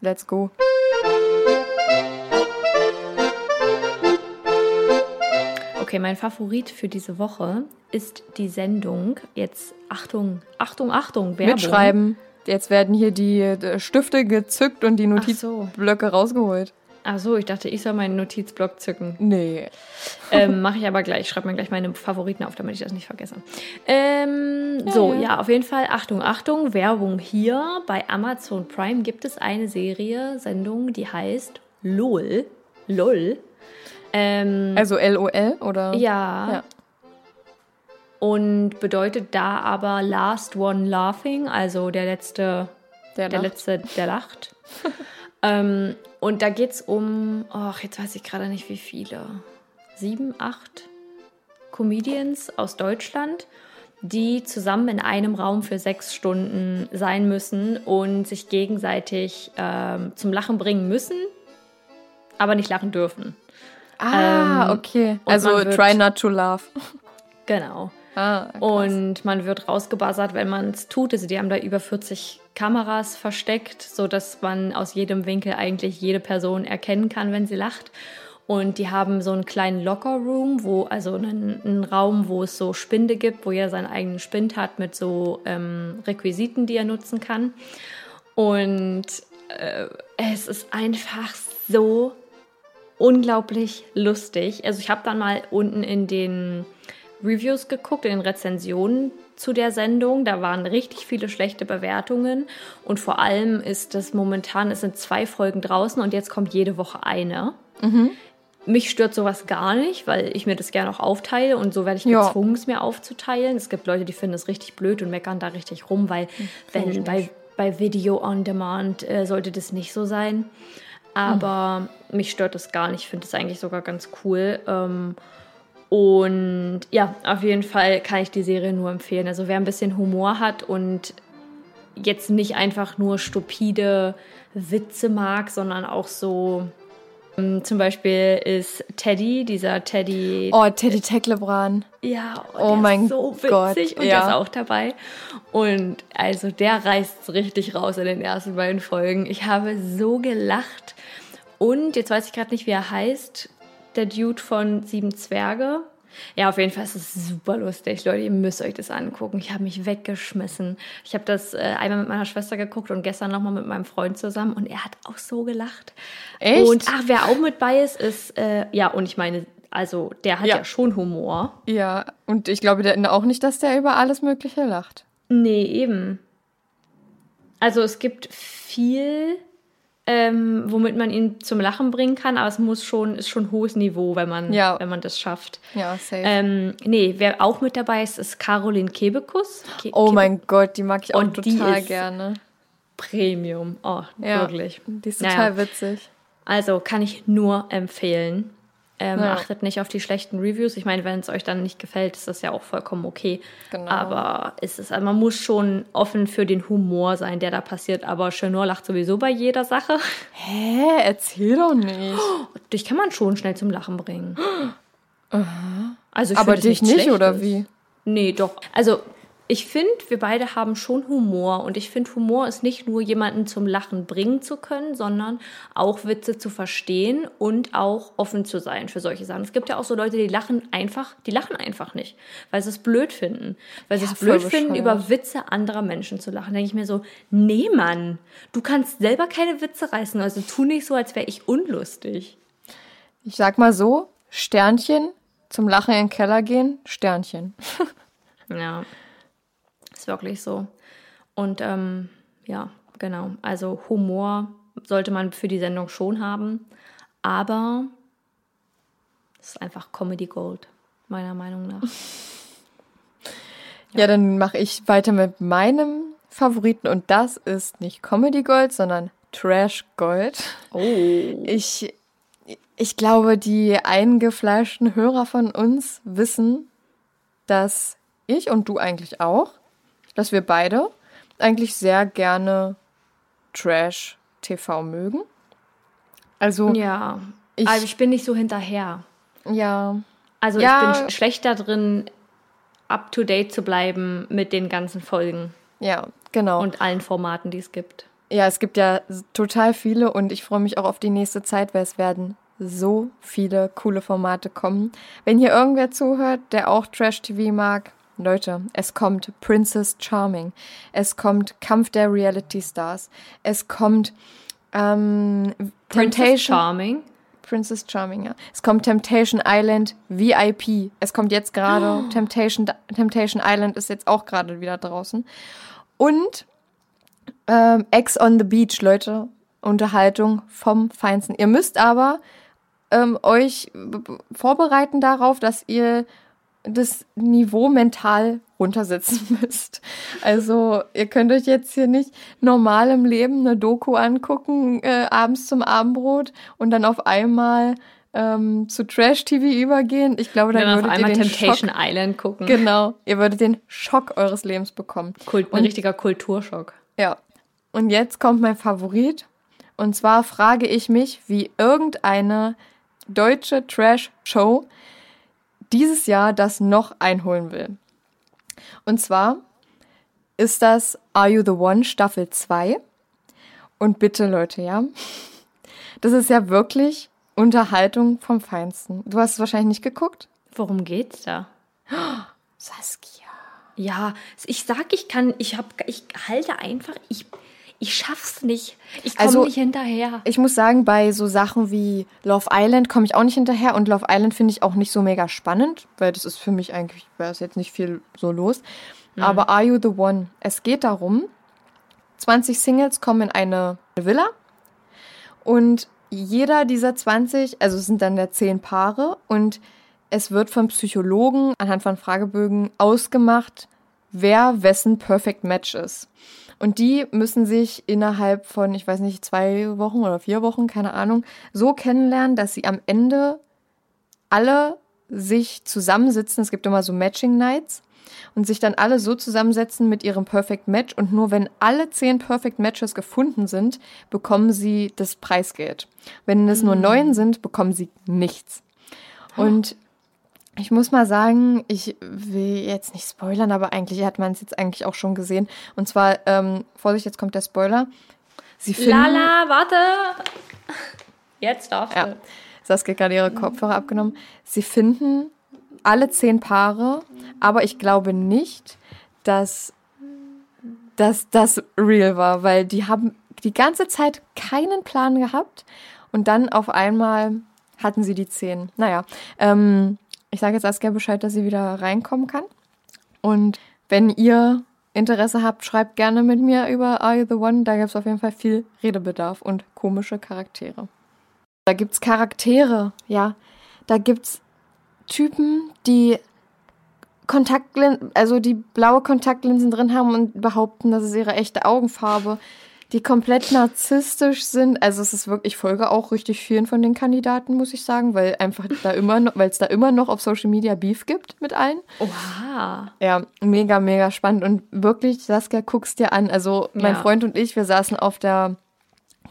Let's go. Okay, mein Favorit für diese Woche ist die Sendung. Jetzt Achtung, Achtung, Achtung, Werbung. Mitschreiben. Jetzt werden hier die äh, Stifte gezückt und die so. Notizblöcke rausgeholt. Ach so, ich dachte, ich soll meinen Notizblock zücken. Nee. ähm, Mache ich aber gleich. Ich schreibe mir gleich meine Favoriten auf, damit ich das nicht vergesse. Ähm, so, ja. auf jeden Fall. Achtung, Achtung. Werbung hier. Bei Amazon Prime gibt es eine Serie, Sendung, die heißt LOL. LOL. Ähm, Also LOL oder? ja. Ja. Und bedeutet da aber Last One Laughing, also der letzte Der, der lacht. letzte, der lacht. ähm, und da geht es um, ach, jetzt weiß ich gerade nicht wie viele. Sieben, acht Comedians aus Deutschland, die zusammen in einem Raum für sechs Stunden sein müssen und sich gegenseitig ähm, zum Lachen bringen müssen, aber nicht lachen dürfen. Ah, Ähm, okay. Also try not to laugh. Genau. Ah. Und man wird rausgebuzzert, wenn man es tut. Also die haben da über 40 Kameras versteckt, sodass man aus jedem Winkel eigentlich jede Person erkennen kann, wenn sie lacht. Und die haben so einen kleinen Locker-Room, wo, also einen, einen Raum, wo es so Spinde gibt, wo jeder seinen eigenen Spind hat mit so ähm, Requisiten, die er nutzen kann. Und äh, es ist einfach so unglaublich lustig. Also ich habe dann mal unten in den Reviews geguckt, in den Rezensionen zu der Sendung. Da waren richtig viele schlechte Bewertungen. Und vor allem ist das momentan, es sind zwei Folgen draußen und jetzt kommt jede Woche eine. Mich stört sowas gar nicht, weil ich mir das gerne auch aufteile und so werde ich Ja. gezwungen, es mir aufzuteilen. Es gibt Leute, die finden es richtig blöd und meckern da richtig rum, weil wenn bei, bei Video on Demand äh, sollte das nicht so sein. Aber mich stört das gar nicht. Ich finde es eigentlich sogar ganz cool. Ähm, und ja, auf jeden Fall kann ich die Serie nur empfehlen. Also wer ein bisschen Humor hat und jetzt nicht einfach nur stupide Witze mag, sondern auch so. ähm, Zum Beispiel ist Teddy, dieser Teddy. Oh, Teddy Teklebran. Ja, Oh der mein ist so witzig Gott, und ja. der ist auch dabei. Und also der reißt richtig raus in den ersten beiden Folgen. Ich habe so gelacht. Und jetzt weiß ich gerade nicht, wie er heißt. Der Dude von Sieben Zwerge. Ja, auf jeden Fall ist es super lustig, Leute. Ihr müsst euch das angucken. Ich habe mich weggeschmissen. Ich habe das äh, einmal mit meiner Schwester geguckt und gestern nochmal mit meinem Freund zusammen und er hat auch so gelacht. Echt? Und ach, wer auch mit bei ist, ist, äh, ja, und ich meine, also der hat Ja. ja schon Humor. Ja, und ich glaube der, auch nicht, dass der über alles Mögliche lacht. Nee, eben. Also es gibt viel ähm, womit man ihn zum Lachen bringen kann, aber es muss schon, ist schon hohes Niveau, wenn man, Ja. wenn man das schafft. Ja, safe. Ähm, nee, wer auch mit dabei ist, ist Caroline Kebekus. Ke oh Kebe- mein Gott, die mag ich auch Und die total gerne. Premium. Oh, Ja. wirklich. Die ist Naja. total witzig. Also kann ich nur empfehlen. Ähm, Ja. Achtet nicht auf die schlechten Reviews. Ich meine, wenn es euch dann nicht gefällt, ist das ja auch vollkommen okay. Genau. Aber es ist, also man muss schon offen für den Humor sein, der da passiert. Aber Chenor lacht sowieso bei jeder Sache. Hä, erzähl doch nicht. Dich kann man schon schnell zum Lachen bringen. Also ich Aber es dich nichts nicht, oder wie? Nee, doch. Also ich finde, wir beide haben schon Humor. Und ich finde, Humor ist nicht nur jemanden zum Lachen bringen zu können, sondern auch Witze zu verstehen und auch offen zu sein für solche Sachen. Es gibt ja auch so Leute, die lachen einfach, die lachen einfach nicht, weil sie es blöd finden. Weil sie Ja, es blöd finden, über Witze anderer Menschen zu lachen. Da denke ich mir so, nee, Mann, du kannst selber keine Witze reißen. Also tu nicht so, als wäre ich unlustig. Ich sag mal so, Sternchen, zum Lachen in den Keller gehen, Sternchen. Ja, ist wirklich so. Und ähm, ja, genau. Also Humor sollte man für die Sendung schon haben, aber es ist einfach Comedy Gold, meiner Meinung nach. Ja, dann mache ich weiter mit meinem Favoriten und das ist nicht Comedy Gold, sondern Trash Gold. Oh. Ich, ich glaube, die eingefleischten Hörer von uns wissen, dass ich und du eigentlich auch, dass wir beide eigentlich sehr gerne Trash TV mögen. Also, Ja, Ich- also ich bin nicht so hinterher. ja, Also Ja. ich bin sch- schlechter drin, up to date zu bleiben mit den ganzen Folgen ja, genau. und allen Formaten, die es gibt. Ja, es gibt ja total viele und ich freue mich auch auf die nächste Zeit, weil es werden so viele coole Formate kommen. Wenn hier irgendwer zuhört, der auch Trash-TV mag, Leute, es kommt Princess Charming, es kommt Kampf der Reality Stars, es kommt ähm, Princess Temptation Charming. Princess Charming, ja. Es kommt Temptation Island VIP. Es kommt jetzt gerade. Temptation, Temptation Island ist jetzt auch gerade wieder draußen. Und ähm, Ex on the Beach, Leute. Unterhaltung vom Feinsten. Ihr müsst aber ähm, euch vorbereiten darauf, dass ihr das Niveau mental runtersetzen müsst. Also ihr könnt euch jetzt hier nicht normal im Leben eine Doku angucken, äh, abends zum Abendbrot und dann auf einmal ähm, zu Trash-TV übergehen. Ich glaube, dann, Dann auf würdet einmal ihr den Temptation Schock, Island gucken. genau, ihr würdet den Schock eures Lebens bekommen. Kult, ein richtiger Kulturschock. Ja. Und jetzt kommt mein Favorit. Und zwar frage ich mich, wie irgendeine deutsche Trash-Show dieses Jahr das noch einholen will. Und zwar ist das Are You the One Staffel 2. Und bitte, Leute, ja. Das ist ja wirklich Unterhaltung vom Feinsten. Du hast es wahrscheinlich nicht geguckt? Worum geht's da? Saskia. Ja, ich sag, ich kann, ich hab, ich halte einfach, ich, ich schaff's nicht. Ich komme Also, nicht hinterher. Ich muss sagen, bei so Sachen wie Love Island komme ich auch nicht hinterher und Love Island finde ich auch nicht so mega spannend, weil das ist für mich eigentlich, da ist jetzt nicht viel so los. Aber Are You the One? Es geht darum, 20 Singles kommen in eine Villa und jeder dieser 20, also es sind dann ja 10 Paare und es wird von Psychologen anhand von Fragebögen ausgemacht, wer wessen Perfect Match ist. Und die müssen sich innerhalb von, ich weiß nicht, zwei Wochen oder vier Wochen, keine Ahnung, so kennenlernen, dass sie am Ende alle sich zusammensitzen. Es gibt immer so Matching Nights und sich dann alle so zusammensetzen mit ihrem Perfect Match. Und nur wenn alle zehn Perfect Matches gefunden sind, bekommen sie das Preisgeld. Wenn es nur neun sind, bekommen sie nichts. Und ich muss mal sagen, ich will jetzt nicht spoilern, aber eigentlich hat man es jetzt eigentlich auch schon gesehen. Und zwar, ähm, Vorsicht, jetzt kommt der Spoiler. Sie finden, Lala, warte. Jetzt darfst Ja. du. Saskia hat gerade ihre Kopfhörer abgenommen. Sie finden alle zehn Paare, aber ich glaube nicht, dass, dass das real war, weil die haben die ganze Zeit keinen Plan gehabt und dann auf einmal hatten sie die zehn. Naja, ähm, ich sage jetzt Saskia Bescheid, dass sie wieder reinkommen kann. Und wenn ihr Interesse habt, schreibt gerne mit mir über Are You the One. Da gibt es auf jeden Fall viel Redebedarf und komische Charaktere. Da gibt es Charaktere, ja. Da gibt es Typen, die Kontaktlinsen, also die blaue Kontaktlinsen drin haben und behaupten, das ist ihre echte Augenfarbe, die komplett narzisstisch sind. Also es ist wirklich, ich folge auch richtig vielen von den Kandidaten, muss ich sagen, weil einfach da immer noch, weil es da immer noch auf Social Media Beef gibt mit allen. Oha. Ja, mega, mega spannend. Und wirklich, Saskia, guckst dir an. Also mein Ja. Freund und ich, wir saßen auf der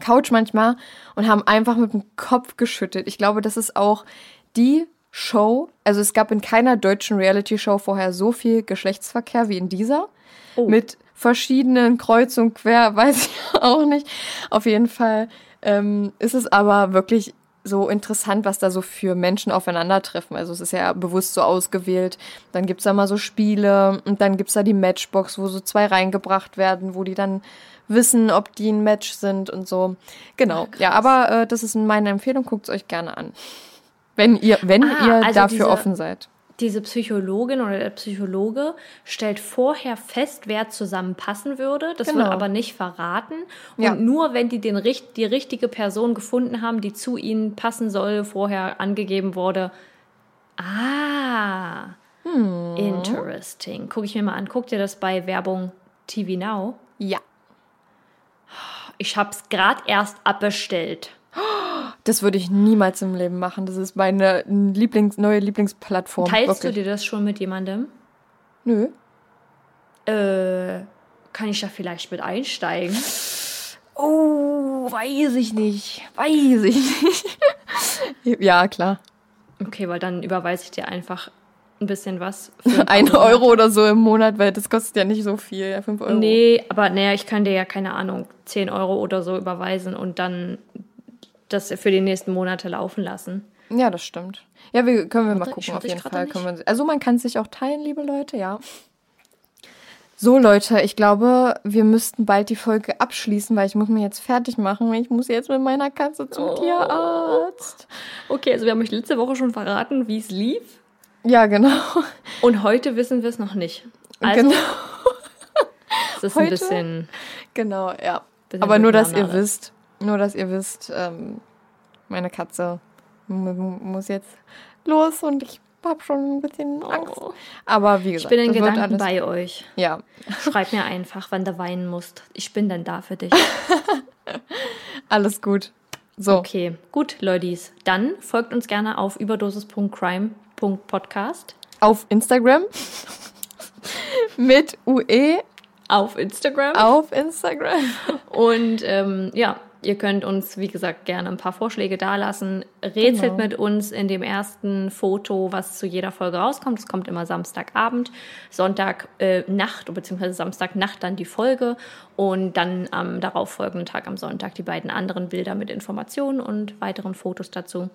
Couch manchmal und haben einfach mit dem Kopf geschüttelt. Ich glaube, das ist auch die Show. Also es gab in keiner deutschen Reality-Show vorher so viel Geschlechtsverkehr wie in dieser. Oh. Mit verschiedenen Kreuz und Quer, weiß ich auch nicht. Auf jeden Fall ähm, ist es aber wirklich so interessant, was da so für Menschen aufeinandertreffen. Also es ist ja bewusst so ausgewählt. Dann gibt's da mal so Spiele und dann gibt's da die Matchbox, wo so zwei reingebracht werden, wo die dann wissen, ob die ein Match sind und so. Genau. ja, aber äh, das ist meine Empfehlung. Guckt's euch gerne an. Wenn ihr, wenn Ah, ihr also dafür offen seid. Diese Psychologin oder der Psychologe stellt vorher fest, wer zusammenpassen würde. Das Genau. wird aber nicht verraten. Und Ja. nur wenn die den, die richtige Person gefunden haben, die zu ihnen passen soll, vorher angegeben wurde. Ah, Hm. interesting. Gucke ich mir mal an. Guck dir das bei Werbung TV Now. Ja. Ich habe es gerade erst abbestellt. Das würde ich niemals im Leben machen. Das ist meine Lieblings neue Lieblingsplattform. Teilst Wirklich. du dir das schon mit jemandem? Nö. Äh, kann ich da vielleicht mit einsteigen? Oh, weiß ich nicht. Weiß ich nicht. ja, klar. Okay, weil dann überweise ich dir einfach ein bisschen was. Ein Ein. Euro oder so im Monat, weil das kostet ja nicht so viel. Ja, fünf Euro. Nee, aber naja, ich kann dir ja, keine Ahnung, 10 Euro oder so überweisen und dann das für die nächsten Monate laufen lassen. Ja, das stimmt. Ja, wir, können wir mal gucken, auf jeden Fall. wir, also man kann es sich auch teilen, liebe Leute, ja. So, Leute, ich glaube, wir müssten bald die Folge abschließen, weil ich muss mich jetzt fertig machen. Ich muss jetzt mit meiner Katze zum Oh. Tierarzt. Okay, also wir haben euch letzte Woche schon verraten, wie es lief. Ja, genau. Und heute wissen wir es noch nicht. Also, genau. es ist ein heute? bisschen. Genau, ja. bisschen Aber nur, dass ihr wisst, nur, dass ihr wisst, ähm, meine Katze mu- mu- muss jetzt los und ich habe schon ein bisschen Angst. Oh. Aber wie Ich gesagt, bin in Gedanken bei euch. Ja, Schreib mir einfach, wann du weinen musst. Ich bin dann da für dich. alles gut. So, Okay, gut, Ladies. Dann folgt uns gerne auf überdosis.crime.podcast auf Instagram mit UE auf Instagram. auf Instagram. Und ähm, ja, ihr könnt uns, wie gesagt, gerne ein paar Vorschläge dalassen. Rätselt Genau. mit uns in dem ersten Foto, was zu jeder Folge rauskommt. Es kommt immer Samstagabend, Sonntag äh, Nacht beziehungsweise Samstagnacht dann die Folge und dann am darauffolgenden Tag am Sonntag die beiden anderen Bilder mit Informationen und weiteren Fotos dazu.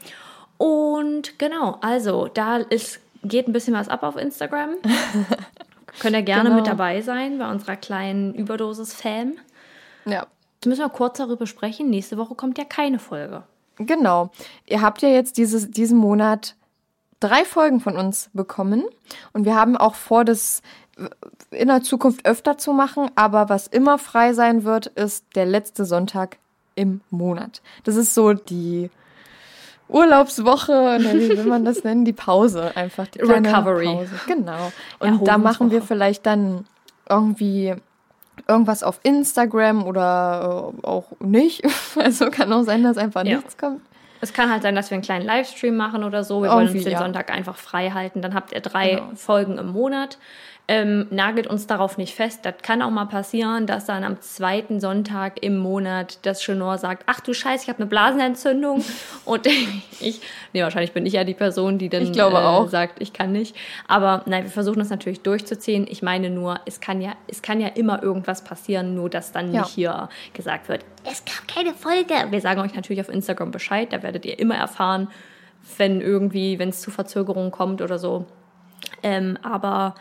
Und genau, also da ist, geht ein bisschen was ab auf Instagram. Könnt ihr gerne Genau. mit dabei sein bei unserer kleinen Überdosis-Fam. Ja, Jetzt müssen wir kurz darüber sprechen. Nächste Woche kommt ja keine Folge. genau. Ihr habt ja jetzt dieses, diesen Monat drei Folgen von uns bekommen und wir haben auch vor, das in der Zukunft öfter zu machen, aber was immer frei sein wird, ist der letzte Sonntag im Monat. Das ist so die Urlaubswoche, oder wie will man das nennen? Die Pause einfach. Die Recovery. Pause. Genau. Und da machen wir vielleicht dann irgendwie irgendwas auf Instagram oder äh, auch nicht. Also kann auch sein, dass einfach Ja. nichts kommt. Es kann halt sein, dass wir einen kleinen Livestream machen oder so. Wir wollen Irgendwie, uns den ja. Sonntag einfach frei halten. Dann habt ihr drei Genau. Folgen im Monat. Ähm, nagelt uns darauf nicht fest. Das kann auch mal passieren, dass dann am zweiten Sonntag im Monat das Chenor sagt, ach du Scheiße, ich habe eine Blasenentzündung. Und ich, nee, wahrscheinlich bin ich ja die Person, die dann Ich glaube äh, auch. sagt, ich kann nicht. Aber nein, wir versuchen das natürlich durchzuziehen. Ich meine nur, es kann ja, es kann ja immer irgendwas passieren, nur dass dann Ja. nicht hier gesagt wird, es gab keine Folge. Wir sagen euch natürlich auf Instagram Bescheid, da werdet ihr immer erfahren, wenn irgendwie, wenn es zu Verzögerungen kommt oder so. Ähm, aber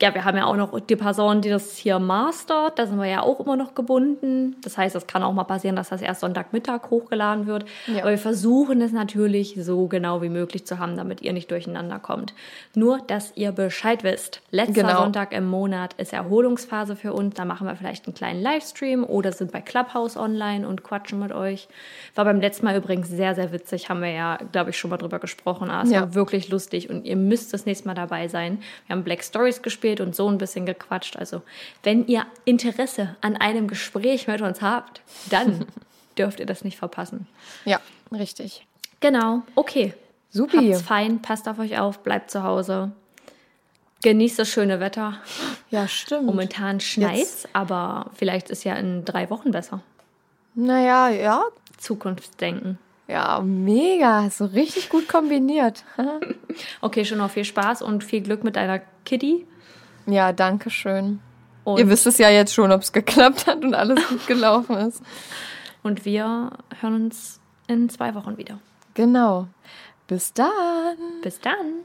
ja, wir haben ja auch noch die Person, die das hier mastert. Da sind wir ja auch immer noch gebunden. Das heißt, es kann auch mal passieren, dass das erst Sonntagmittag hochgeladen wird. Ja. Aber wir versuchen es natürlich so genau wie möglich zu haben, damit ihr nicht durcheinander kommt. Nur, dass ihr Bescheid wisst. Letzter Genau. Sonntag im Monat ist Erholungsphase für uns. Da machen wir vielleicht einen kleinen Livestream oder sind bei Clubhouse online und quatschen mit euch. War beim letzten Mal übrigens sehr, sehr witzig. Haben wir ja, glaube ich, schon mal drüber gesprochen. Aber es Ja. war wirklich lustig und ihr müsst das nächste Mal dabei sein. Wir haben Black Stories gespielt und so ein bisschen gequatscht. Also, wenn ihr Interesse an einem Gespräch mit uns habt, dann dürft ihr das nicht verpassen. Ja, richtig. Genau, okay. Supi. Habt's fein, passt auf euch auf, bleibt zu Hause. Genießt das schöne Wetter. Ja, stimmt. Momentan schneit's, aber vielleicht ist ja in drei Wochen besser. Naja, ja. Zukunftsdenken. Ja, mega. So richtig gut kombiniert. Okay, schon noch viel Spaß und viel Glück mit deiner Kitty. Ja, danke schön. Und, Ihr wisst es ja jetzt schon, ob es geklappt hat und alles gut gelaufen ist. und wir hören uns in zwei Wochen wieder. Genau. Bis dann. Bis dann.